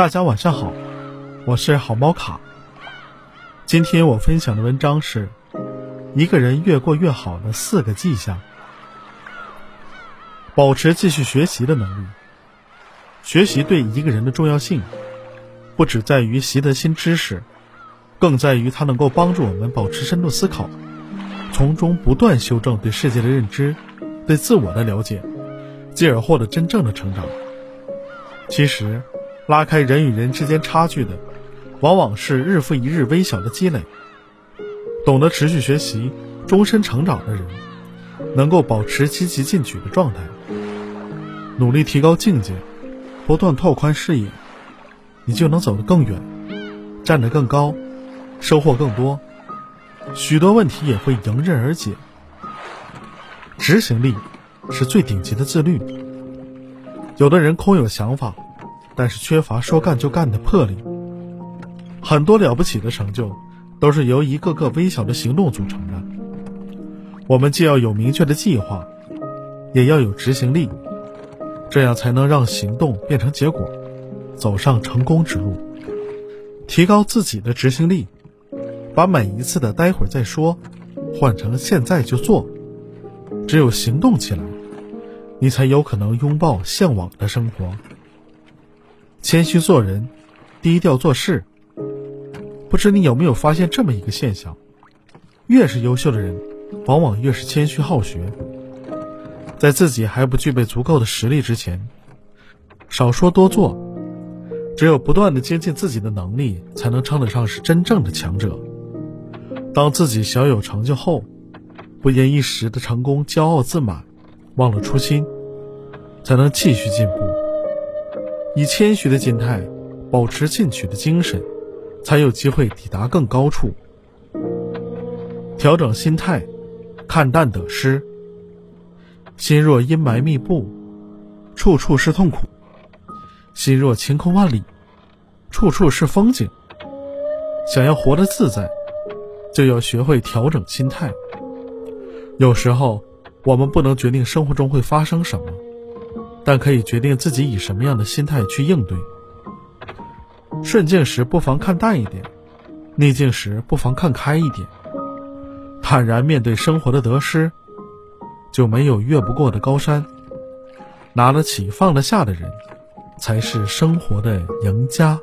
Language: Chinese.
大家晚上好，我是好猫卡。今天我分享的文章是一个人越过越好的四个迹象。保持继续学习的能力。学习对一个人的重要性，不只在于习得新知识，更在于它能够帮助我们保持深度思考，从中不断修正对世界的认知，对自我的了解，继而获得真正的成长。其实。拉开人与人之间差距的，往往是日复一日微小的积累。懂得持续学习、终身成长的人，能够保持积极进取的状态，努力提高境界，不断拓宽视野，你就能走得更远，站得更高，收获更多，许多问题也会迎刃而解。执行力是最顶级的自律。有的人空有想法。但是缺乏说干就干的魄力。很多了不起的成就，都是由一个个微小的行动组成的。我们既要有明确的计划，也要有执行力，这样才能让行动变成结果，走上成功之路。提高自己的执行力，把每一次的“待会儿再说”换成“现在就做”。只有行动起来，你才有可能拥抱向往的生活。谦虚做人，低调做事。不知你有没有发现这么一个现象：越是优秀的人，往往越是谦虚好学。在自己还不具备足够的实力之前，少说多做。只有不断的精进自己的能力，才能称得上是真正的强者。当自己小有成就后，不因一时的成功骄傲自满，忘了初心，才能继续进步。以谦虚的心态，保持进取的精神，才有机会抵达更高处。调整心态，看淡得失。心若阴霾密布，处处是痛苦；心若晴空万里，处处是风景。想要活得自在，就要学会调整心态。有时候，我们不能决定生活中会发生什么。但可以决定自己以什么样的心态去应对。顺境时不妨看淡一点，逆境时不妨看开一点。坦然面对生活的得失，就没有越不过的高山。拿得起放得下的人，才是生活的赢家。